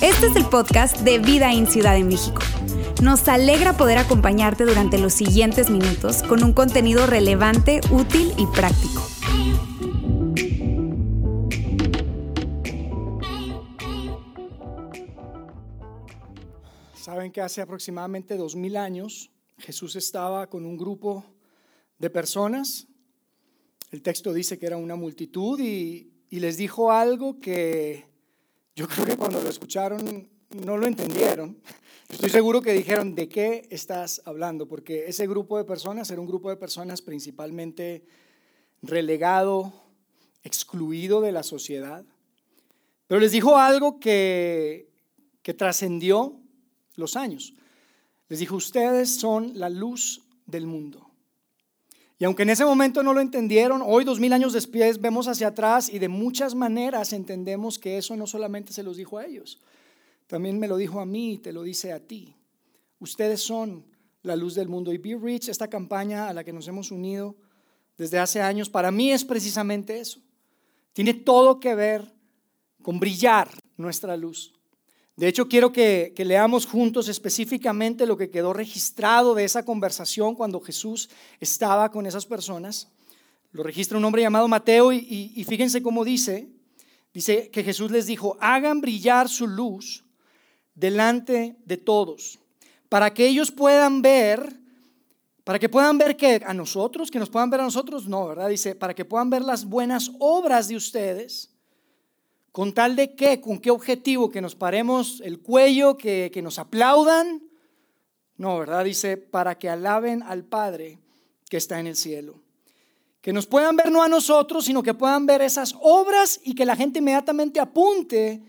Este es el podcast de Vida en Ciudad de México. Nos alegra poder acompañarte durante los siguientes minutos con un contenido relevante, útil y práctico. Saben que hace aproximadamente dos mil años Jesús estaba con un grupo de personas. El texto dice que era una multitud y, les dijo algo que yo creo que cuando lo escucharon no lo entendieron. Estoy seguro que dijeron, ¿de qué estás hablando? Porque ese grupo de personas era un grupo de personas principalmente relegado, excluido de la sociedad. Pero les dijo algo que, que trascendió los años. Les dijo, ustedes son la luz del mundo. Y aunque en ese momento no lo entendieron, hoy dos mil años después vemos hacia atrás y de muchas maneras entendemos que eso no solamente se los dijo a ellos, también me lo dijo a mí y te lo dice a ti. Ustedes son la luz del mundo. Y Be Rich, esta campaña a la que nos hemos unido desde hace años, para mí es precisamente eso. Tiene todo que ver con brillar nuestra luz. De hecho, quiero que, leamos juntos específicamente lo que quedó registrado de esa conversación cuando Jesús estaba con esas personas. Lo registra un hombre llamado Mateo y, y fíjense cómo dice. Dice que Jesús les dijo, hagan brillar su luz delante de todos, para que ellos puedan ver, para que puedan ver que a nosotros, que nos puedan ver a nosotros, no, ¿verdad? Dice, para que puedan ver las buenas obras de ustedes ¿Con tal de qué? ¿Con qué objetivo? ¿Que nos paremos el cuello? ¿Que, que nos aplaudan? No, ¿verdad? Dice, para que alaben al Padre que está en el cielo. Que nos puedan ver no a nosotros, sino que puedan ver esas obras y que la gente inmediatamente apunte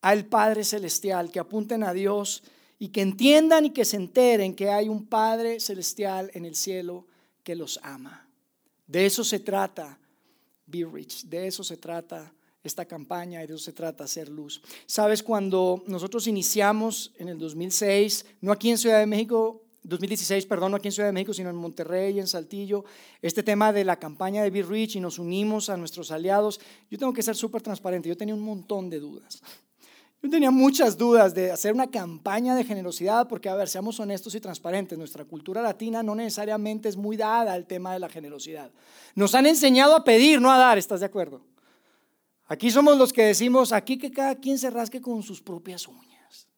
al Padre Celestial, que apunten a Dios y que entiendan y que se enteren que hay un Padre Celestial en el cielo que los ama. De eso se trata, Be Rich, de eso se trata esta campaña de eso se trata, hacer luz. Sabes, cuando nosotros iniciamos en el 2006, no aquí en Ciudad de México, 2016, perdón, no aquí en Ciudad de México, sino en Monterrey, en Saltillo, este tema de la campaña de Be Rich y nos unimos a nuestros aliados, yo tengo que ser súper transparente, yo tenía un montón de dudas. Yo tenía muchas dudas de hacer una campaña de generosidad, porque, a ver, seamos honestos y transparentes, nuestra cultura latina no necesariamente es muy dada al tema de la generosidad. Nos han enseñado a pedir, no a dar, ¿estás de acuerdo? Aquí somos los que decimos, aquí que cada quien se rasque con sus propias uñas.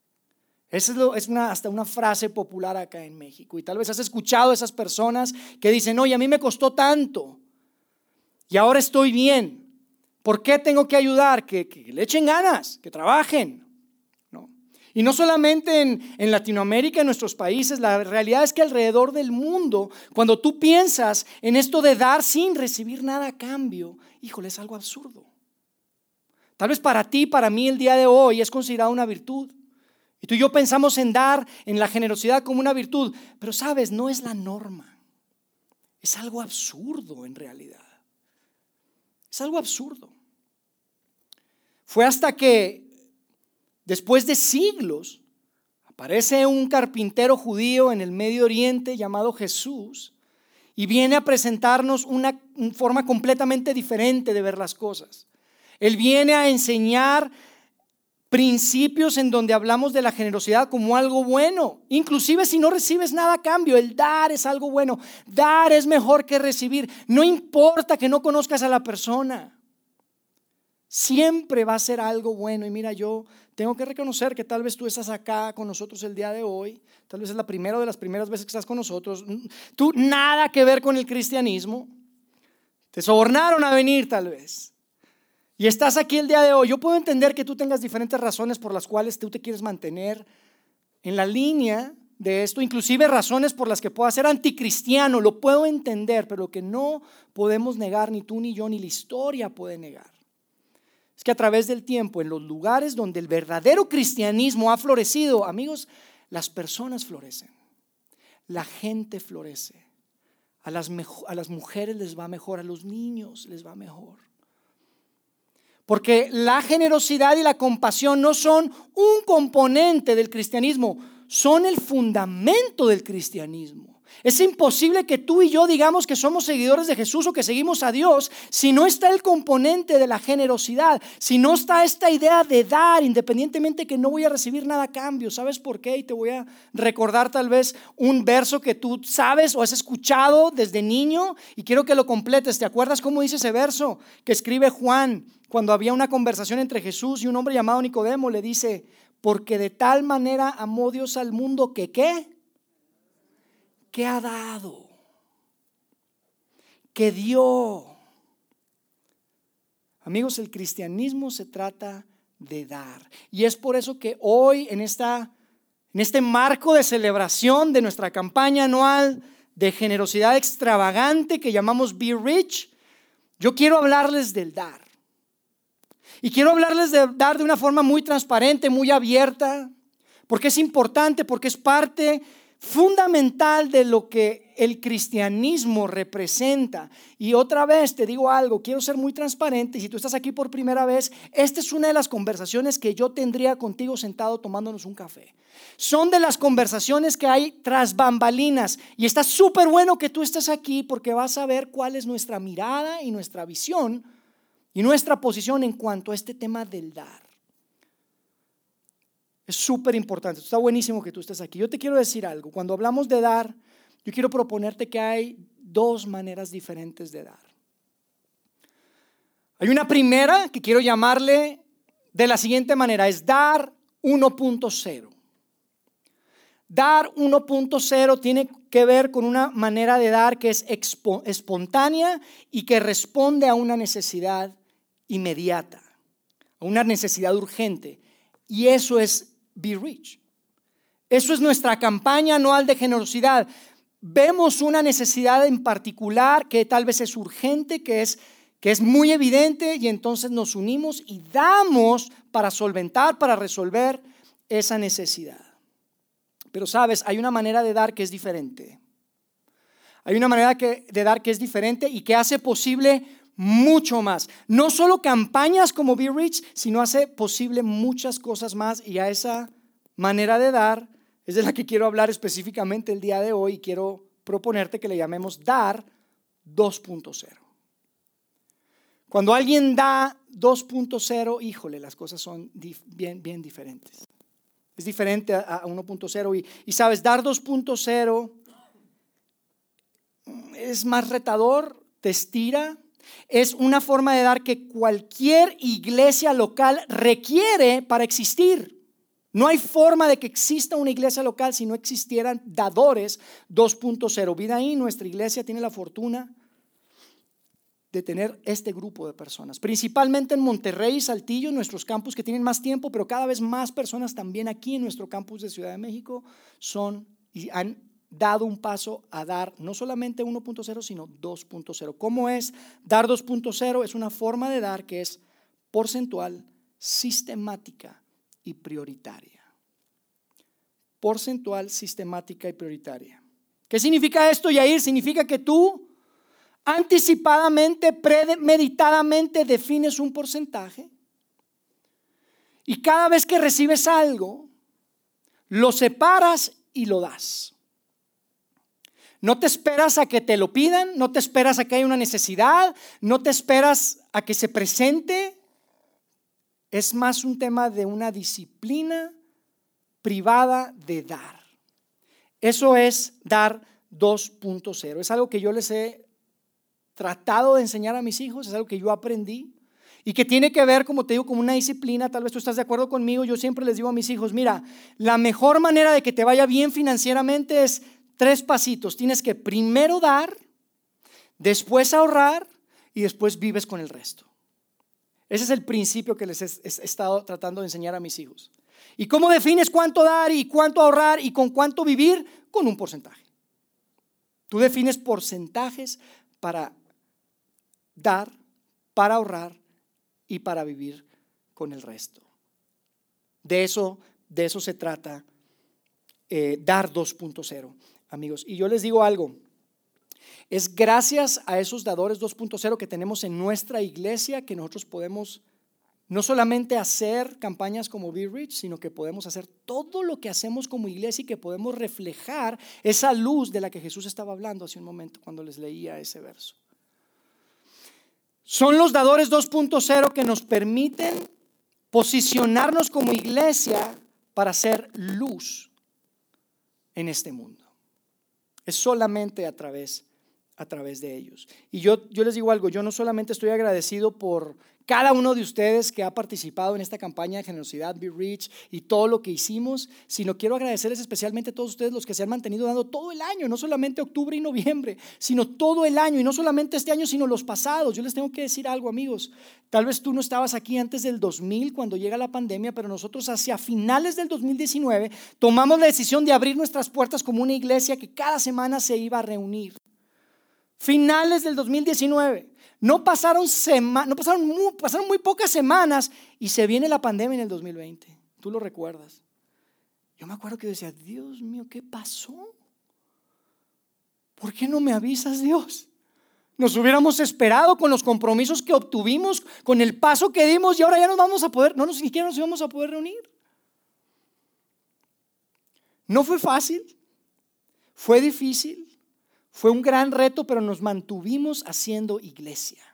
Esa es, una, hasta una frase popular acá en México. Y tal vez has escuchado a esas personas que dicen, oye, a mí me costó tanto y ahora estoy bien. ¿Por qué tengo que ayudar? Que, le echen ganas, que trabajen. ¿No? Y no solamente en, en Latinoamérica, en nuestros países, la realidad es que alrededor del mundo, cuando tú piensas en esto de dar sin recibir nada a cambio, híjole, es algo absurdo. Tal vez para ti, para mí el día de hoy es considerado una virtud. Y tú y yo pensamos en dar, en la generosidad como una virtud, pero sabes, no es la norma. Es algo absurdo en realidad. Es algo absurdo. Fue hasta que, después de siglos, aparece un carpintero judío en el Medio Oriente llamado Jesús y viene a presentarnos una forma completamente diferente de ver las cosas. Él viene a enseñar principios en donde hablamos de la generosidad como algo bueno. Inclusive si no recibes nada a cambio, el dar es algo bueno. Dar es mejor que recibir. No importa que no conozcas a la persona. Siempre va a ser algo bueno. Y mira, yo tengo que reconocer que tal vez tú estás acá con nosotros el día de hoy. Tal vez es la primera de las primeras veces que estás con nosotros. Tú nada que ver con el cristianismo. Te sobornaron a venir tal vez. Y estás aquí el día de hoy. Yo puedo entender que tú tengas diferentes razones por las cuales tú te quieres mantener en la línea de esto, inclusive razones por las que puedas ser anticristiano, lo puedo entender, pero lo que no podemos negar, ni tú ni yo, ni la historia puede negar, es que a través del tiempo, en los lugares donde el verdadero cristianismo ha florecido, amigos, las personas florecen, la gente florece, a las mujeres les va mejor, a los niños les va mejor. Porque la generosidad y la compasión no son un componente del cristianismo, son el fundamento del cristianismo. Es imposible que tú y yo digamos que somos seguidores de Jesús o que seguimos a Dios si no está el componente de la generosidad, si no está esta idea de dar, independientemente que no voy a recibir nada a cambio. ¿Sabes por qué? Y te voy a recordar tal vez un verso que tú sabes o has escuchado desde niño y quiero que lo completes. ¿Te acuerdas cómo dice ese verso que escribe Juan cuando había una conversación entre Jesús y un hombre llamado Nicodemo? Le dice, porque de tal manera amó Dios al mundo que qué? Que ha dado, que dio. Amigos, el cristianismo se trata de dar. Y es por eso que hoy en, esta, en este marco de celebración de nuestra campaña anual de generosidad extravagante que llamamos Be Rich, yo quiero hablarles del dar. Y quiero hablarles de dar de una forma muy transparente, muy abierta, porque es importante, porque es parte fundamental de lo que el cristianismo representa. Y otra vez te digo algo, quiero ser muy transparente. Si tú estás aquí por primera vez, esta es una de las conversaciones que yo tendría contigo sentado tomándonos un café. Son de las conversaciones que hay tras bambalinas. Y está súper bueno que tú estés aquí porque vas a ver cuál es nuestra mirada y nuestra visión y nuestra posición en cuanto a este tema del dar. Es súper importante. Está buenísimo que tú estés aquí. Yo te quiero decir algo. Cuando hablamos de dar, yo quiero proponerte que hay dos maneras diferentes de dar. Hay una primera que quiero llamarle de la siguiente manera, es dar 1.0. Dar 1.0 tiene que ver con una manera de dar que es espontánea y que responde a una necesidad inmediata, a una necesidad urgente. Y eso es Be Rich. Eso es nuestra campaña anual de generosidad. Vemos una necesidad en particular que tal vez es urgente, que es, que es muy evidente y entonces nos unimos y damos para solventar, para resolver esa necesidad. Pero sabes, hay una manera de dar que es diferente. Hay una manera de dar que es diferente y que hace posible mucho más. No solo campañas como Be Rich, sino hace posible muchas cosas más y a esa manera de dar es de la que quiero hablar específicamente el día de hoy y quiero proponerte que le llamemos dar 2.0. Cuando alguien da 2.0, híjole, las cosas son bien, bien diferentes. Es diferente a 1.0 y, y sabes, dar 2.0 es más retador, te estira, es una forma de dar que cualquier iglesia local requiere para existir. No hay forma de que exista una iglesia local si no existieran dadores 2.0. Vida ahí, nuestra iglesia tiene la fortuna de tener este grupo de personas, principalmente en Monterrey y Saltillo, nuestros campus que tienen más tiempo, pero cada vez más personas también aquí en nuestro campus de Ciudad de México son y han dado un paso a dar no solamente 1.0, sino 2.0. ¿Cómo es dar 2.0? Es una forma de dar que es porcentual, sistemática y prioritaria. Porcentual, sistemática y prioritaria. ¿Qué significa esto, Yair? Significa que tú anticipadamente, premeditadamente defines un porcentaje y cada vez que recibes algo, lo separas y lo das. No te esperas a que te lo pidan, no te esperas a que haya una necesidad, no te esperas a que se presente. Es más un tema de una disciplina privada de dar. Eso es dar 2.0. Es algo que yo les he tratado de enseñar a mis hijos, es algo que yo aprendí y que tiene que ver, como te digo, con una disciplina. Tal vez tú estás de acuerdo conmigo. Yo siempre les digo a mis hijos, mira, la mejor manera de que te vaya bien financieramente es tres pasitos. Tienes que primero dar, después ahorrar y después vives con el resto. Ese es el principio que les he, estado tratando de enseñar a mis hijos. ¿Y cómo defines cuánto dar y cuánto ahorrar y con cuánto vivir? Con un porcentaje. Tú defines porcentajes para dar, para ahorrar y para vivir con el resto. De eso, de eso se trata eh, dar 2.0 amigos. Y yo les digo algo, es gracias a esos dadores 2.0 que tenemos en nuestra iglesia que nosotros podemos no solamente hacer campañas como Be Rich, sino que podemos hacer todo lo que hacemos como iglesia y que podemos reflejar esa luz de la que Jesús estaba hablando hace un momento cuando les leía ese verso. Son los dadores 2.0 que nos permiten posicionarnos como iglesia para ser luz en este mundo. Es solamente a través a través de ellos. Y yo, yo les digo algo, yo no solamente estoy agradecido por cada uno de ustedes que ha participado en esta campaña de generosidad, Be Rich y todo lo que hicimos, sino quiero agradecerles especialmente a todos ustedes los que se han mantenido dando todo el año, no solamente octubre y noviembre, sino todo el año, y no solamente este año, sino los pasados. Yo les tengo que decir algo, amigos. Tal vez tú no estabas aquí antes del 2000 cuando llega la pandemia, pero nosotros hacia finales del 2019 tomamos la decisión de abrir nuestras puertas como una iglesia que cada semana se iba a reunir. Finales del 2019. No pasaron, no pasaron, muy, pasaron muy pocas semanas y se viene la pandemia en el 2020. Tú lo recuerdas. Yo me acuerdo que decía, Dios mío, ¿qué pasó? ¿Por qué no me avisas, Dios? Nos hubiéramos esperado con los compromisos que obtuvimos, con el paso que dimos y ahora ya nos vamos a poder, no nos, siquiera nos íbamos a poder reunir. No fue fácil, fue difícil, fue un gran reto, pero nos mantuvimos haciendo iglesia.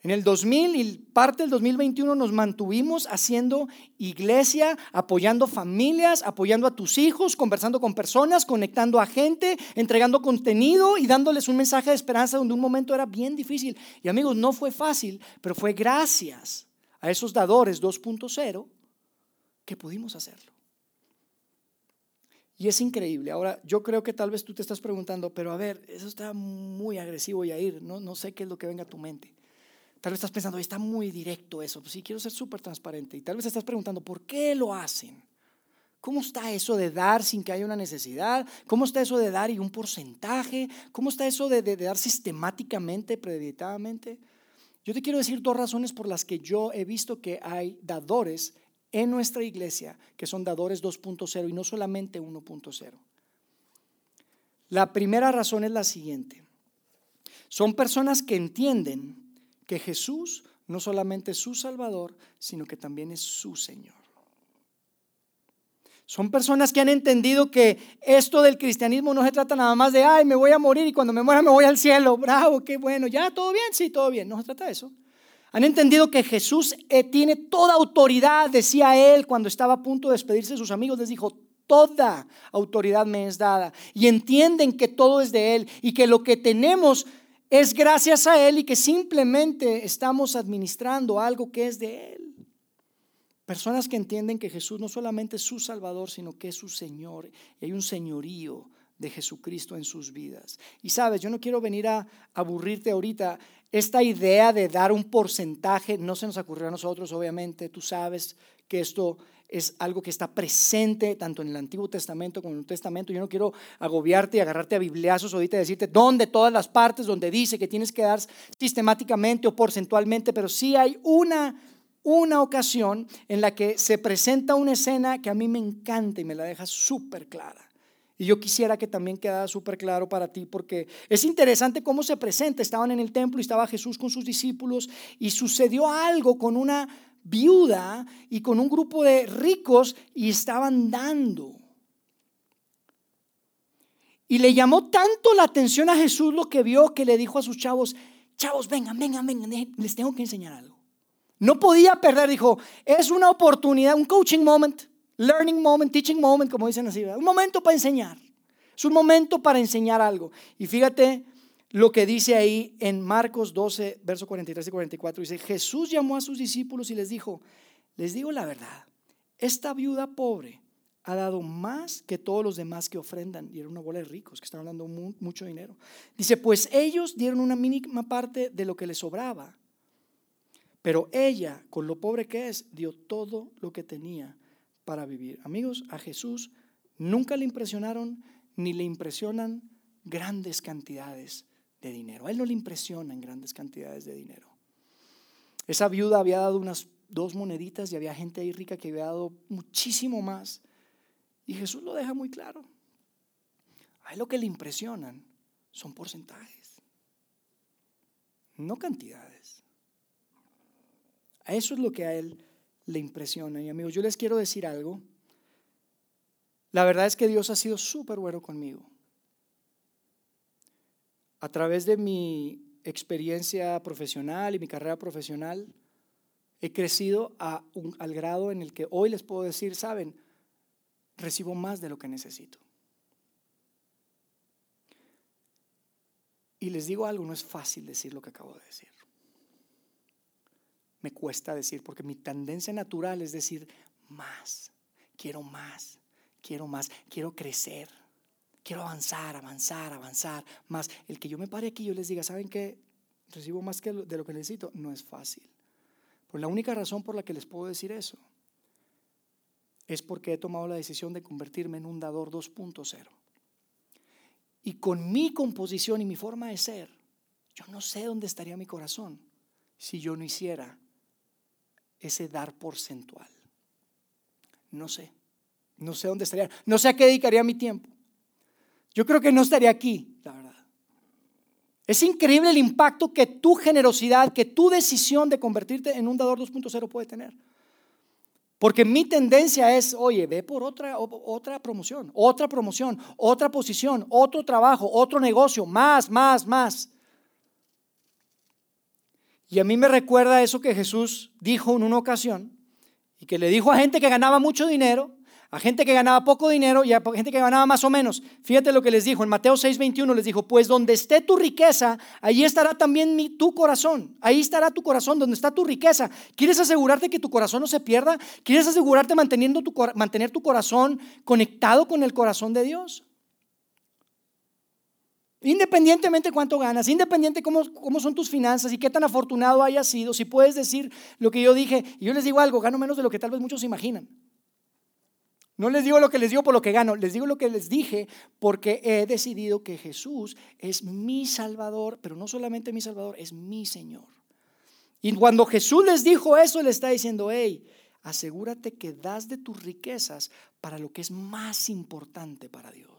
En el 2000 y parte del 2021 nos mantuvimos haciendo iglesia, apoyando familias, apoyando a tus hijos, conversando con personas, conectando a gente, entregando contenido y dándoles un mensaje de esperanza donde un momento era bien difícil. Y amigos, no fue fácil, pero fue gracias a esos dadores 2.0 que pudimos hacerlo. Y es increíble. Ahora, yo creo que tal vez tú te estás preguntando, pero a ver, eso está muy agresivo, Yair. No, no sé qué es lo que venga a tu mente. Tal vez estás pensando, está muy directo eso. Pues sí, quiero ser súper transparente. Y tal vez estás preguntando, ¿por qué lo hacen? ¿Cómo está eso de dar sin que haya una necesidad? ¿Cómo está eso de dar y un porcentaje? ¿Cómo está eso de, de dar sistemáticamente, premeditadamente? Yo te quiero decir dos razones por las que yo he visto que hay dadores en nuestra iglesia que son dadores 2.0 y no solamente 1.0. La primera razón es la siguiente. Son personas que entienden que Jesús no solamente es su Salvador, sino que también es su Señor. Son personas que han entendido que esto del cristianismo no se trata nada más de, ay, me voy a morir y cuando me muera me voy al cielo. Bravo, qué bueno, ya, todo bien, sí, todo bien. No se trata de eso. Han entendido que Jesús eh, tiene toda autoridad, decía él cuando estaba a punto de despedirse de sus amigos, les dijo, toda autoridad me es dada. Y entienden que todo es de Él y que lo que tenemos es gracias a Él y que simplemente estamos administrando algo que es de Él. Personas que entienden que Jesús no solamente es su Salvador, sino que es su Señor y hay un señorío de Jesucristo en sus vidas. Y sabes, yo no quiero venir a aburrirte ahorita. Esta idea de dar un porcentaje no se nos ocurrió a nosotros, obviamente. Tú sabes que esto es algo que está presente tanto en el Antiguo Testamento como en el Nuevo Testamento. Yo no quiero agobiarte y agarrarte a bibliazos ahorita y decirte dónde todas las partes donde dice que tienes que dar sistemáticamente o porcentualmente, pero sí hay una una ocasión en la que se presenta una escena que a mí me encanta y me la deja súper clara. Y yo quisiera que también quedara súper claro para ti, porque es interesante cómo se presenta. Estaban en el templo y estaba Jesús con sus discípulos y sucedió algo con una viuda y con un grupo de ricos y estaban dando. Y le llamó tanto la atención a Jesús lo que vio que le dijo a sus chavos, chavos, vengan, vengan, vengan, les tengo que enseñar algo. No podía perder, dijo, es una oportunidad, un coaching moment learning moment, teaching moment, como dicen así, un momento para enseñar. Es un momento para enseñar algo. Y fíjate lo que dice ahí en Marcos 12, verso 43 y 44. Dice, Jesús llamó a sus discípulos y les dijo, les digo la verdad, esta viuda pobre ha dado más que todos los demás que ofrendan. Y era una bola de ricos que estaban dando mucho dinero. Dice, pues ellos dieron una mínima parte de lo que les sobraba. Pero ella, con lo pobre que es, dio todo lo que tenía para vivir. Amigos, a Jesús nunca le impresionaron ni le impresionan grandes cantidades de dinero. A él no le impresionan grandes cantidades de dinero. Esa viuda había dado unas dos moneditas y había gente ahí rica que había dado muchísimo más. Y Jesús lo deja muy claro. A él lo que le impresionan son porcentajes, no cantidades. Eso es lo que a él le impresiona. Y amigos, yo les quiero decir algo. La verdad es que Dios ha sido súper bueno conmigo. A través de mi experiencia profesional y mi carrera profesional, he crecido a al grado en el que hoy les puedo decir, saben, recibo más de lo que necesito. Y les digo algo, no es fácil decir lo que acabo de decir. Me cuesta decir, porque mi tendencia natural es decir más, quiero más, quiero más, quiero crecer, quiero avanzar, avanzar, avanzar, más. El que yo me pare aquí y yo les diga, ¿saben qué? Recibo más que de lo que necesito, no es fácil. Pues la única razón por la que les puedo decir eso es porque he tomado la decisión de convertirme en un dador 2.0. Y con mi composición y mi forma de ser, yo no sé dónde estaría mi corazón si yo no hiciera ese dar porcentual. No sé. No sé dónde estaría. No sé a qué dedicaría mi tiempo. Yo creo que no estaría aquí, la verdad. Es increíble el impacto que tu generosidad, que tu decisión de convertirte en un dador 2.0 puede tener. Porque mi tendencia es, oye, ve por otra, otra promoción, otra promoción, otra posición, otro trabajo, otro negocio, más, más, más. Y a mí me recuerda eso que Jesús dijo en una ocasión y que le dijo a gente que ganaba mucho dinero, a gente que ganaba poco dinero y a gente que ganaba más o menos. Fíjate lo que les dijo en Mateo 6:21 les dijo, "Pues donde esté tu riqueza, ahí estará también tu corazón. Ahí estará tu corazón, donde está tu riqueza. ¿Quieres asegurarte que tu corazón no se pierda? ¿Quieres asegurarte manteniendo mantener tu corazón conectado con el corazón de Dios? Independientemente cuánto ganas, independiente cómo, cómo son tus finanzas y qué tan afortunado hayas sido, si puedes decir lo que yo dije, y yo les digo algo, gano menos de lo que tal vez muchos imaginan. No les digo lo que les digo por lo que gano, les digo lo que les dije porque he decidido que Jesús es mi Salvador, pero no solamente mi Salvador, es mi Señor. Y cuando Jesús les dijo eso, le está diciendo, hey, asegúrate que das de tus riquezas para lo que es más importante para Dios.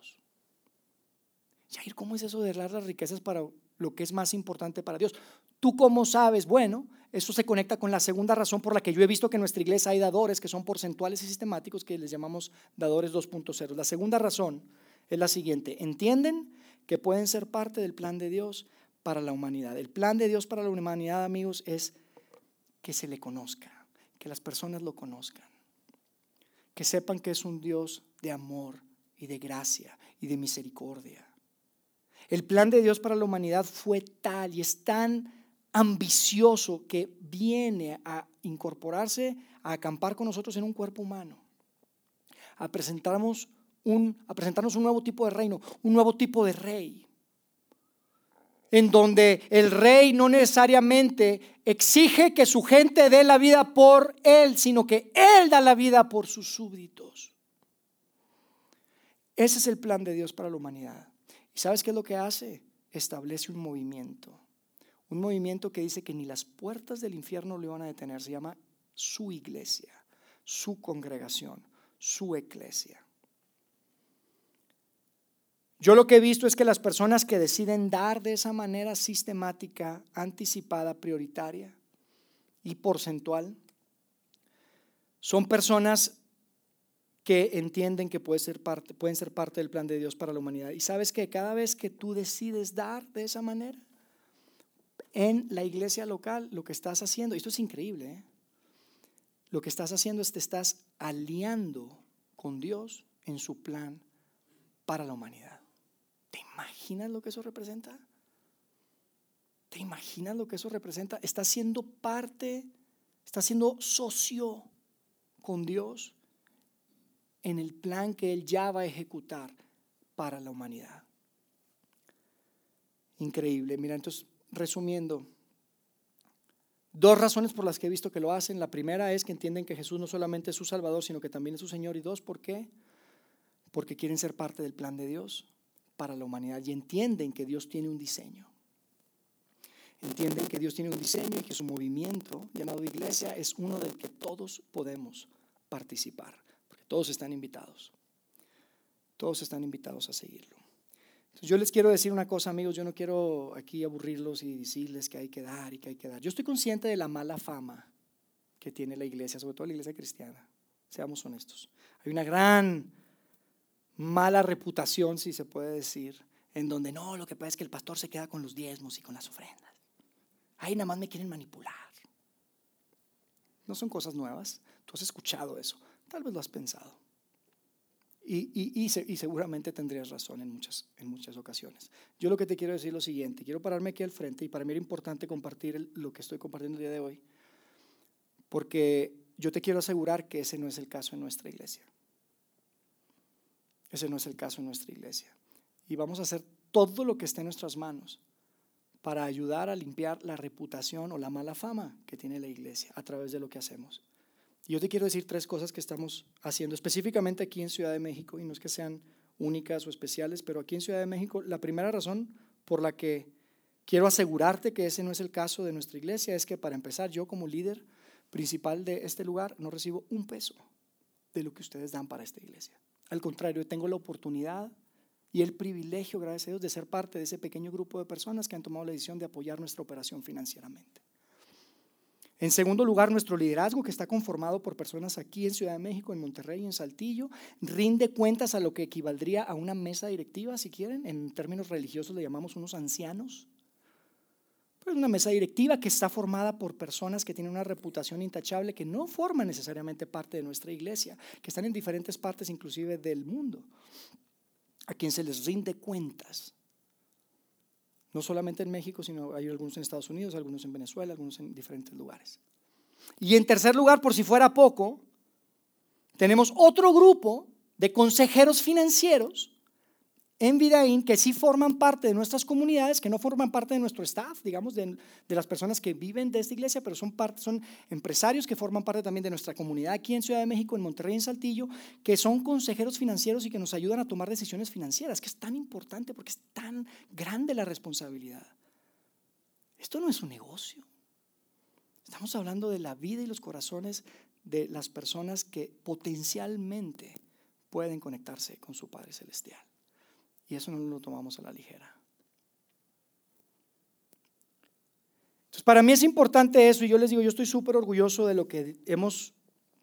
Yair, ¿cómo es eso de dar las riquezas para lo que es más importante para Dios? ¿Tú cómo sabes? Bueno, eso se conecta con la segunda razón por la que yo he visto que en nuestra iglesia hay dadores que son porcentuales y sistemáticos que les llamamos dadores 2.0. La segunda razón es la siguiente. Entienden que pueden ser parte del plan de Dios para la humanidad. El plan de Dios para la humanidad, amigos, es que se le conozca, que las personas lo conozcan, que sepan que es un Dios de amor y de gracia y de misericordia. El plan de Dios para la humanidad fue tal y es tan ambicioso que viene a incorporarse, a acampar con nosotros en un cuerpo humano, a presentarnos un, a presentarnos un nuevo tipo de reino, un nuevo tipo de rey, en donde el rey no necesariamente exige que su gente dé la vida por él, sino que él da la vida por sus súbditos. Ese es el plan de Dios para la humanidad. ¿Y sabes qué es lo que hace? Establece un movimiento. Un movimiento que dice que ni las puertas del infierno le van a detener. Se llama su iglesia, su congregación, su iglesia. Yo lo que he visto es que las personas que deciden dar de esa manera sistemática, anticipada, prioritaria y porcentual, son personas que entienden que puede ser parte, pueden ser parte del plan de Dios para la humanidad. Y sabes que cada vez que tú decides dar de esa manera, en la iglesia local, lo que estás haciendo, esto es increíble, ¿eh? lo que estás haciendo es te estás aliando con Dios en su plan para la humanidad. ¿Te imaginas lo que eso representa? ¿Te imaginas lo que eso representa? Estás siendo parte, estás siendo socio con Dios en el plan que Él ya va a ejecutar para la humanidad. Increíble. Mira, entonces resumiendo, dos razones por las que he visto que lo hacen. La primera es que entienden que Jesús no solamente es su Salvador, sino que también es su Señor. Y dos, ¿por qué? Porque quieren ser parte del plan de Dios para la humanidad y entienden que Dios tiene un diseño. Entienden que Dios tiene un diseño y que su movimiento llamado iglesia es uno del que todos podemos participar, todos están invitados. Todos están invitados a seguirlo. Yo les quiero decir una cosa, amigos, yo no quiero aquí aburrirlos y decirles que hay que dar y que hay que dar. Yo estoy consciente de la mala fama que tiene la iglesia, sobre todo la iglesia cristiana. Seamos honestos. Hay una gran mala reputación, si se puede decir, en donde no, lo que pasa es que el pastor se queda con los diezmos y con las ofrendas. Ahí nada más me quieren manipular. No son cosas nuevas. Tú has escuchado eso. Tal vez lo has pensado. Y, y, seguramente tendrías razón en muchas, en muchas ocasiones. Yo lo que te quiero decir es lo siguiente. Quiero pararme aquí al frente y para mí era importante compartir lo que estoy compartiendo el día de hoy. Porque yo te quiero asegurar que ese no es el caso en nuestra iglesia. Ese no es el caso en nuestra iglesia. Y vamos a hacer todo lo que esté en nuestras manos para ayudar a limpiar la reputación o la mala fama que tiene la iglesia a través de lo que hacemos. Yo te quiero decir tres cosas que estamos haciendo específicamente aquí en Ciudad de México, y no es que sean únicas o especiales, pero aquí en Ciudad de México, la primera razón por la que quiero asegurarte que ese no es el caso de nuestra iglesia es que para empezar, yo como líder principal de este lugar no recibo un peso de lo que ustedes dan para esta iglesia. Al contrario, tengo la oportunidad y el privilegio, gracias a Dios, de ser parte de ese pequeño grupo de personas que han tomado la decisión de apoyar nuestra operación financieramente. En segundo lugar, nuestro liderazgo, que está conformado por personas aquí en Ciudad de México, en Monterrey y en Saltillo, rinde cuentas a lo que equivaldría a una mesa directiva, si quieren. En términos religiosos le llamamos unos ancianos. Pero es una mesa directiva que está formada por personas que tienen una reputación intachable, que no forman necesariamente parte de nuestra iglesia, que están en diferentes partes inclusive del mundo a quien se les rinde cuentas. No solamente en México, sino hay algunos en Estados Unidos, algunos en Venezuela, algunos en diferentes lugares. Y en tercer lugar, por si fuera poco, tenemos otro grupo de consejeros financieros en Vidaín que sí forman parte de nuestras comunidades, que no forman parte de nuestro staff, digamos, de, las personas que viven de esta iglesia, pero son, parte, son empresarios que forman parte también de nuestra comunidad aquí en Ciudad de México, en Monterrey, en Saltillo, que son consejeros financieros y que nos ayudan a tomar decisiones financieras, que es tan importante porque es tan grande la responsabilidad. Esto no es un negocio. Estamos hablando de la vida y los corazones de las personas que potencialmente pueden conectarse con su Padre Celestial. Y eso no lo tomamos a la ligera. Entonces, para mí es importante eso y yo les digo, yo estoy súper orgulloso de lo que hemos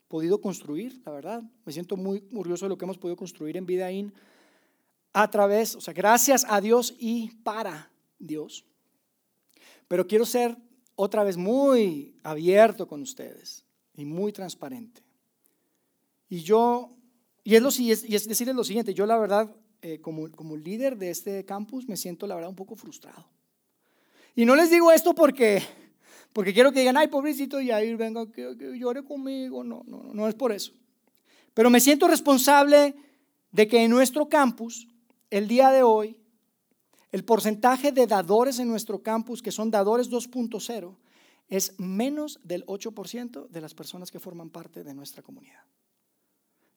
podido construir, la verdad. Me siento muy orgulloso de lo que hemos podido construir en Vidaín a través, o sea, gracias a Dios y para Dios. Pero quiero ser otra vez muy abierto con ustedes y muy transparente. Y yo, y es, lo, y es decirles lo siguiente, yo la verdad eh, como, como líder de este campus me siento la verdad un poco frustrado. Y no les digo esto porque, porque quiero que digan, ay, pobrecito Yair, venga, que, que llore conmigo. No, no, no, no es por eso. Pero me siento responsable de que en nuestro campus, el día de hoy, el porcentaje de dadores en nuestro campus, que son dadores 2.0, es menos del 8% de las personas que forman parte de nuestra comunidad.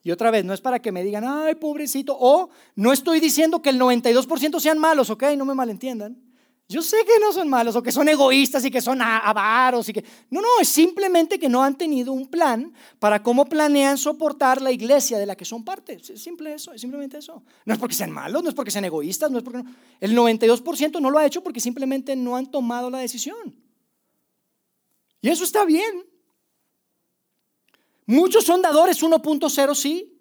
Y otra vez, no es para que me digan, ay, pobrecito, o no estoy diciendo que el 92% sean malos, ¿ok? No me malentiendan. Yo sé que no son malos o que son egoístas y que son avaros y que... No, no, es simplemente que no han tenido un plan para cómo planean soportar la iglesia de la que son parte. Es simple eso, es simplemente eso. No es porque sean malos, no es porque sean egoístas, no es porque... El 92% no lo ha hecho porque simplemente no han tomado la decisión. Y eso está bien. Muchos son dadores 1.0, sí.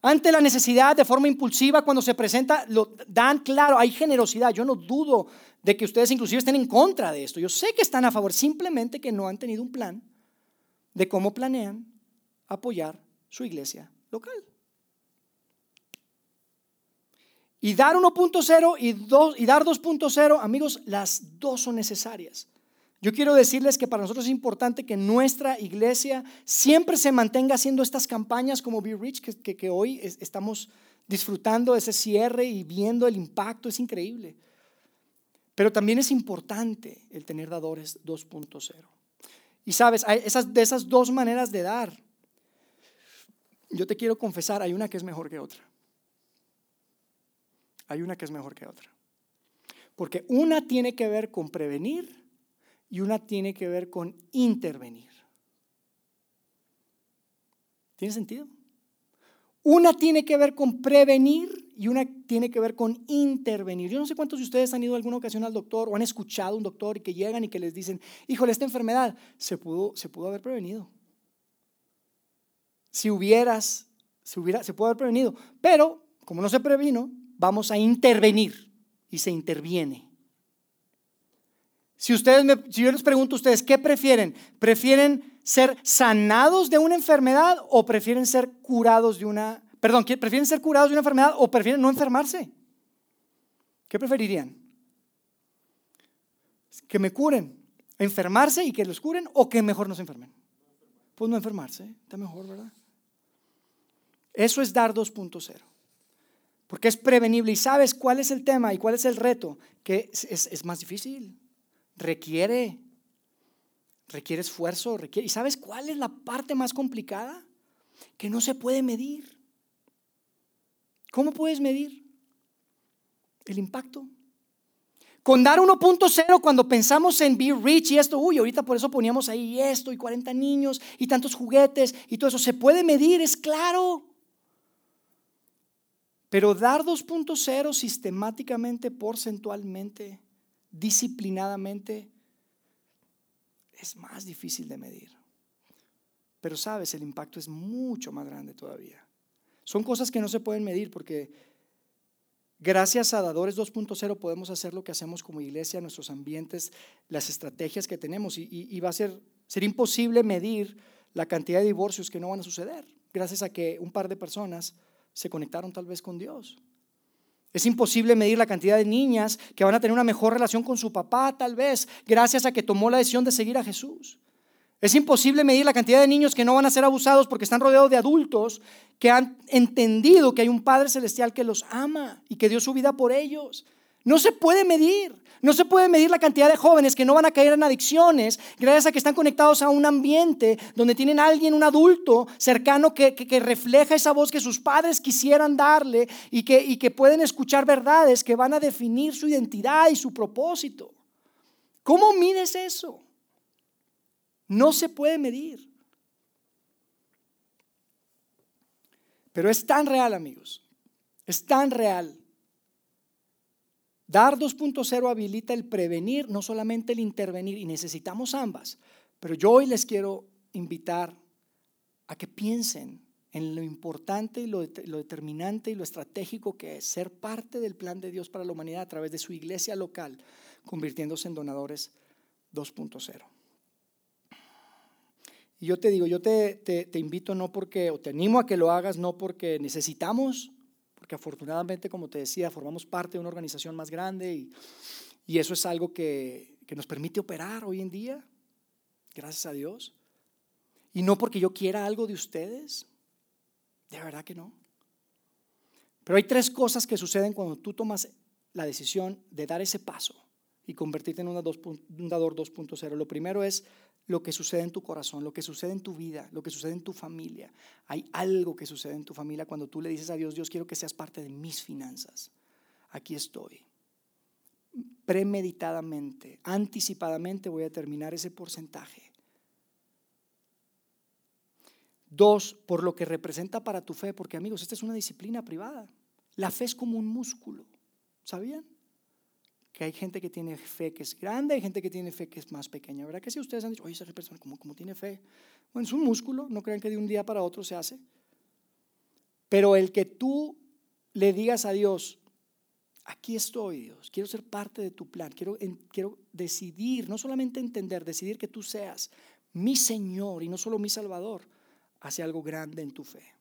Ante la necesidad de forma impulsiva, cuando se presenta, lo dan claro, hay generosidad. Yo no dudo de que ustedes inclusive estén en contra de esto. Yo sé que están a favor, simplemente que no han tenido un plan de cómo planean apoyar su iglesia local. Y dar 1.0 y, y dar 2.0, amigos, las dos son necesarias. Yo quiero decirles que para nosotros es importante que nuestra iglesia siempre se mantenga haciendo estas campañas como Be Rich, que, hoy estamos disfrutando de ese cierre y viendo el impacto, es increíble. Pero también es importante el tener dadores 2.0. Y sabes, de esas dos maneras de dar, yo te quiero confesar, hay una que es mejor que otra. Hay una que es mejor que otra. Porque una tiene que ver con prevenir y una tiene que ver con intervenir. ¿Tiene sentido? Una tiene que ver con prevenir y una tiene que ver con intervenir. Yo no sé cuántos de ustedes han ido alguna ocasión al doctor o han escuchado a un doctor y que llegan y que les dicen, híjole, esta enfermedad se pudo, se pudo haber prevenido. si hubieras, se, hubiera, se puede haber prevenido. Pero, como no se previno, vamos a intervenir y se interviene. Si, ustedes si yo les pregunto a ustedes, ¿qué prefieren? ¿Prefieren ser sanados de una enfermedad o prefieren ser curados de una, perdón, prefieren ser curados de una enfermedad o prefieren no enfermarse? ¿Qué preferirían? ¿Que me curen, enfermarse y que los curen o que mejor no se enfermen? Pues no enfermarse, está mejor, ¿verdad? Eso es dar 2.0. Porque es prevenible y sabes cuál es el tema y cuál es el reto, que es más difícil requiere, requiere esfuerzo, requiere, ¿y sabes cuál es la parte más complicada? Que no se puede medir. ¿Cómo puedes medir el impacto? Con dar 1.0 cuando pensamos en Be Rich y esto, uy, ahorita por eso poníamos ahí esto y 40 niños y tantos juguetes y todo eso, se puede medir, es claro. Pero dar 2.0 sistemáticamente, porcentualmente, disciplinadamente, es más difícil de medir. Pero sabes, el impacto es mucho más grande todavía. Son cosas que no se pueden medir porque gracias a Dadores 2.0 podemos hacer lo que hacemos como iglesia, nuestros ambientes, las estrategias que tenemos y, va a ser, ser imposible medir la cantidad de divorcios que no van a suceder gracias a que un par de personas se conectaron tal vez con Dios. Es imposible medir la cantidad de niñas que van a tener una mejor relación con su papá, tal vez, gracias a que tomó la decisión de seguir a Jesús. Es imposible medir la cantidad de niños que no van a ser abusados porque están rodeados de adultos que han entendido que hay un Padre Celestial que los ama y que dio su vida por ellos. No se puede medir. No se puede medir la cantidad de jóvenes que no van a caer en adicciones gracias a que están conectados a un ambiente donde tienen a alguien, un adulto cercano que, refleja esa voz que sus padres quisieran darle y que, y que pueden escuchar verdades que van a definir su identidad y su propósito. ¿Cómo mides eso? No se puede medir. Pero es tan real, amigos. Es tan real Dar 2.0 habilita el prevenir, no solamente el intervenir, y necesitamos ambas. Pero yo hoy les quiero invitar a que piensen en lo importante y lo, determinante y lo estratégico que es ser parte del plan de Dios para la humanidad a través de su iglesia local, convirtiéndose en donadores 2.0. Y yo te digo, yo te, invito no porque, o te animo a que lo hagas, no porque necesitamos porque afortunadamente, como te decía, formamos parte de una organización más grande y, y eso es algo que, que nos permite operar hoy en día, gracias a Dios. Y no porque yo quiera algo de ustedes, de verdad que no. Pero hay tres cosas que suceden cuando tú tomas la decisión de dar ese paso y convertirte en un dador 2.0. Lo primero es lo que sucede en tu corazón, lo que sucede en tu vida, lo que sucede en tu familia. Hay algo que sucede en tu familia cuando tú le dices a Dios, Dios quiero que seas parte de mis finanzas. Aquí estoy. Premeditadamente, anticipadamente voy a determinar ese porcentaje. Dos, por lo que representa para tu fe, porque amigos, esta es una disciplina privada. La fe es como un músculo, ¿sabían? Que hay gente que tiene fe que es grande, hay gente que tiene fe que es más pequeña. ¿Verdad que si ustedes han dicho, oye, esa persona, ¿cómo, tiene fe? Bueno, es un músculo, no crean que de un día para otro se hace. Pero el que tú le digas a Dios, aquí estoy, Dios, quiero ser parte de tu plan, quiero, quiero decidir, no solamente entender, decidir que tú seas mi Señor y no solo mi Salvador, hace algo grande en tu fe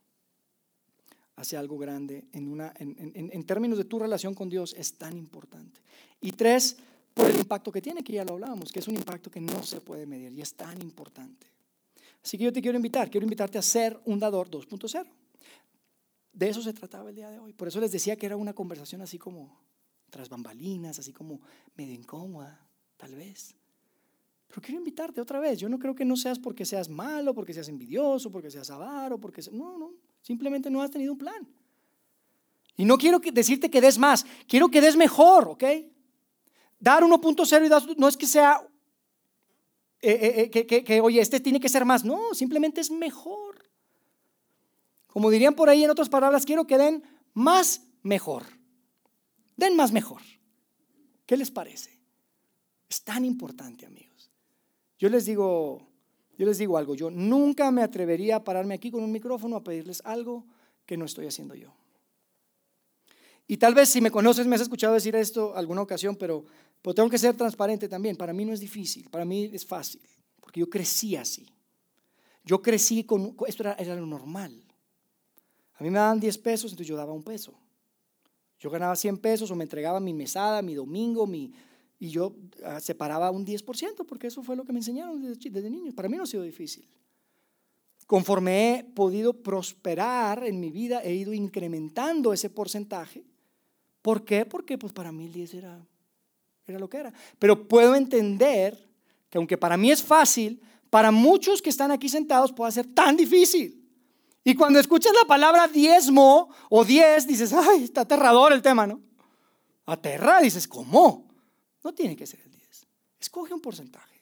hacia algo grande en, una, en, términos de tu relación con Dios es tan importante. Y tres, por el impacto que tiene, que ya lo hablábamos, que es un impacto que no se puede medir y es tan importante. Así que yo te quiero invitar, quiero invitarte a ser un dador 2.0. De eso se trataba el día de hoy. Por eso les decía que era una conversación así como tras bambalinas, así como medio incómoda, tal vez. Pero quiero invitarte otra vez. Yo no creo que no seas porque seas malo, porque seas envidioso, porque seas avaro, porque... No, no. Simplemente no has tenido un plan. Y no quiero decirte que des más, quiero que des mejor, ¿ok? Dar 1.0 y dar, no es que sea, eh, eh, eh, que, oye, este tiene que ser más, no, simplemente es mejor. Como dirían por ahí en otras palabras, quiero que den más mejor. Den más mejor. ¿Qué les parece? Es tan importante, amigos. Yo les digo, Yo les digo algo, yo nunca me atrevería a pararme aquí con un micrófono a pedirles algo que no estoy haciendo yo. Y tal vez si me conoces me has escuchado decir esto alguna ocasión, pero, tengo que ser transparente también. Para mí no es difícil, para mí es fácil, porque yo crecí así. Yo crecí con, esto era, era lo normal. A mí me daban 10 pesos, entonces yo daba un peso. Yo ganaba 100 pesos o me entregaba mi mesada, mi domingo, mi, y yo ah, separaba un 10%, porque eso fue lo que me enseñaron desde, desde niño. Para mí no ha sido difícil. Conforme he podido prosperar en mi vida, he ido incrementando ese porcentaje. ¿Por qué? Porque pues para mí el 10 era, era lo que era. Pero puedo entender que aunque para mí es fácil, para muchos que están aquí sentados puede ser tan difícil. Y cuando escuchas la palabra diezmo o diez, dices, ay, está aterrador el tema, ¿no? Aterra, dices, ¿cómo? No tiene que ser el 10. Escoge un porcentaje.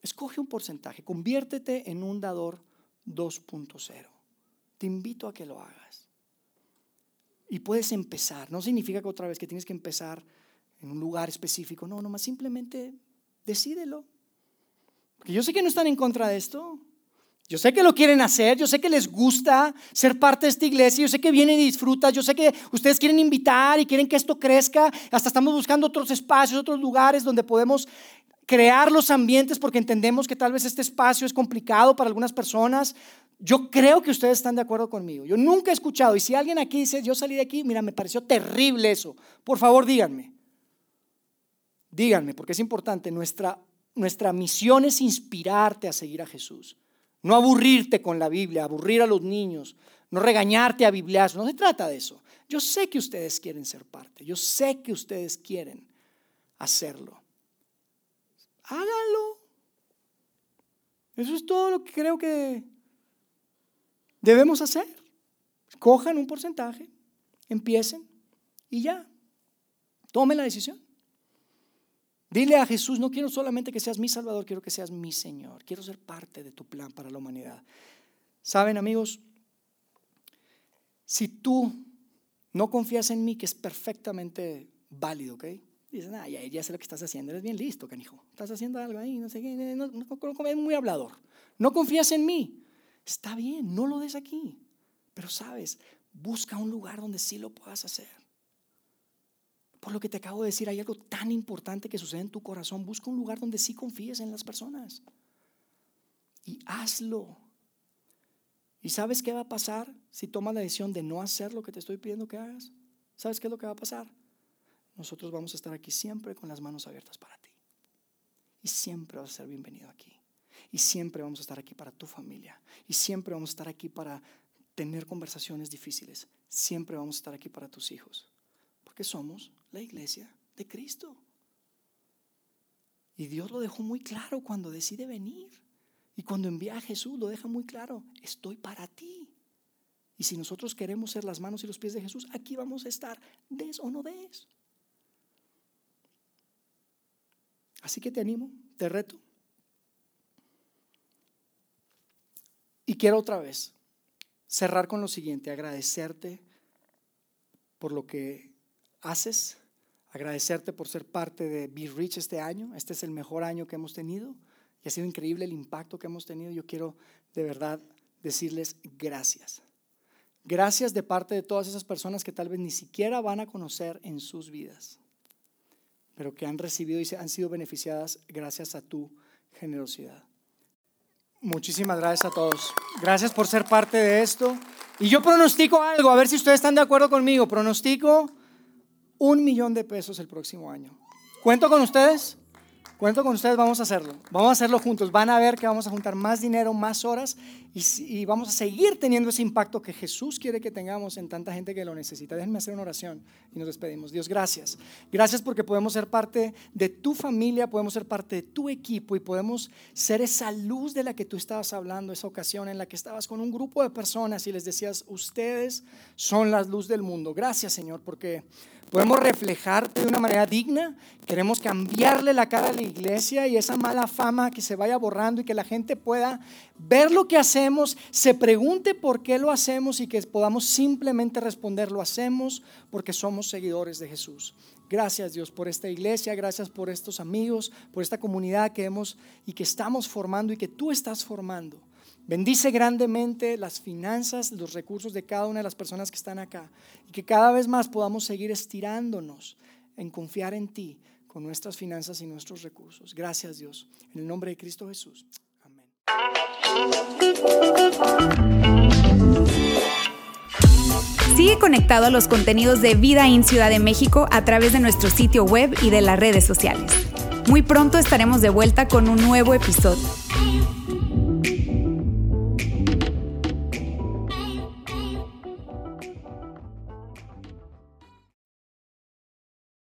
Escoge un porcentaje. Conviértete en un dador 2.0. Te invito a que lo hagas. Y puedes empezar. No significa que otra vez que tienes que empezar en un lugar específico. No, nomás simplemente decídelo. Porque yo sé que no están en contra de esto. Yo sé que lo quieren hacer, yo sé que les gusta ser parte de esta iglesia, yo sé que vienen y disfrutan, yo sé que ustedes quieren invitar y quieren que esto crezca, hasta estamos buscando otros espacios, otros lugares donde podemos crear los ambientes porque entendemos que tal vez este espacio es complicado para algunas personas. Yo creo que ustedes están de acuerdo conmigo. Yo nunca he escuchado, y si alguien aquí dice, yo salí de aquí, mira, me pareció terrible eso, por favor díganme. Díganme, porque es importante, nuestra, nuestra misión es inspirarte a seguir a Jesús. No aburrirte con la Biblia, aburrir a los niños, no regañarte a biblias, no se trata de eso. Yo sé que ustedes quieren ser parte, yo sé que ustedes quieren hacerlo. Háganlo. Eso es todo lo que creo que debemos hacer. Cojan un porcentaje, empiecen y ya. Tomen la decisión. Dile a Jesús, no quiero solamente que seas mi Salvador, quiero que seas mi Señor. Quiero ser parte de tu plan para la humanidad. Saben amigos, si tú no confías en mí, que es perfectamente válido, ¿ok? Dicen, ah, ya, ya, sé lo que estás haciendo, eres bien listo, canijo. Estás haciendo algo ahí, no sé qué, no, no, no, es muy hablador. No confías en mí. Está bien, no lo des aquí. Pero sabes, busca un lugar donde sí lo puedas hacer. Por lo que te acabo de decir, hay algo tan importante que sucede en tu corazón. Busca un lugar donde sí confíes en las personas. Y hazlo. ¿Y sabes qué va a pasar si tomas la decisión de no hacer lo que te estoy pidiendo que hagas? ¿Sabes qué es lo que va a pasar? Nosotros vamos a estar aquí siempre con las manos abiertas para ti. Y siempre vas a ser bienvenido aquí. Y siempre vamos a estar aquí para tu familia. Y siempre vamos a estar aquí para tener conversaciones difíciles. Siempre vamos a estar aquí para tus hijos que somos la iglesia de Cristo. Y Dios lo dejó muy claro cuando decide venir. Y cuando envía a Jesús lo deja muy claro, estoy para ti. Y si nosotros queremos ser las manos y los pies de Jesús, aquí vamos a estar, des o no des. Así que te animo, te reto. Y quiero otra vez cerrar con lo siguiente, agradecerte por lo que haces, agradecerte por ser parte de Be Rich este año. Este es el mejor año que hemos tenido y ha sido increíble el impacto que hemos tenido. Yo quiero de verdad decirles gracias. Gracias de parte de todas esas personas que tal vez ni siquiera van a conocer en sus vidas, pero que han recibido y han sido beneficiadas gracias a tu generosidad. Muchísimas gracias a todos. Gracias por ser parte de esto. Y yo pronostico algo, a ver si ustedes están de acuerdo conmigo. Pronostico un millón de pesos el próximo año. ¿Cuento con ustedes? Cuento con ustedes, vamos a hacerlo. Vamos a hacerlo juntos. Van a ver que vamos a juntar más dinero, más horas y, vamos a seguir teniendo ese impacto que Jesús quiere que tengamos en tanta gente que lo necesita. Déjenme hacer una oración y nos despedimos. Dios, gracias. Gracias porque podemos ser parte de tu familia, podemos ser parte de tu equipo y podemos ser esa luz de la que tú estabas hablando, esa ocasión en la que estabas con un grupo de personas y les decías, ustedes son la luz del mundo. Gracias, Señor, porque podemos reflejarte de una manera digna. Queremos cambiarle la cara a la iglesia y esa mala fama que se vaya borrando y que la gente pueda ver lo que hacemos, se pregunte por qué lo hacemos y que podamos simplemente responder, lo hacemos porque somos seguidores de Jesús. Gracias Dios por esta iglesia, gracias por estos amigos, por esta comunidad que hemos y que estamos formando y que tú estás formando. Bendice grandemente las finanzas, los recursos de cada una de las personas que están acá y que cada vez más podamos seguir estirándonos en confiar en ti con nuestras finanzas y nuestros recursos. Gracias Dios. En el nombre de Cristo Jesús. Amén. Sigue conectado a los contenidos de Vida en Ciudad de México a través de nuestro sitio web y de las redes sociales. Muy pronto estaremos de vuelta con un nuevo episodio.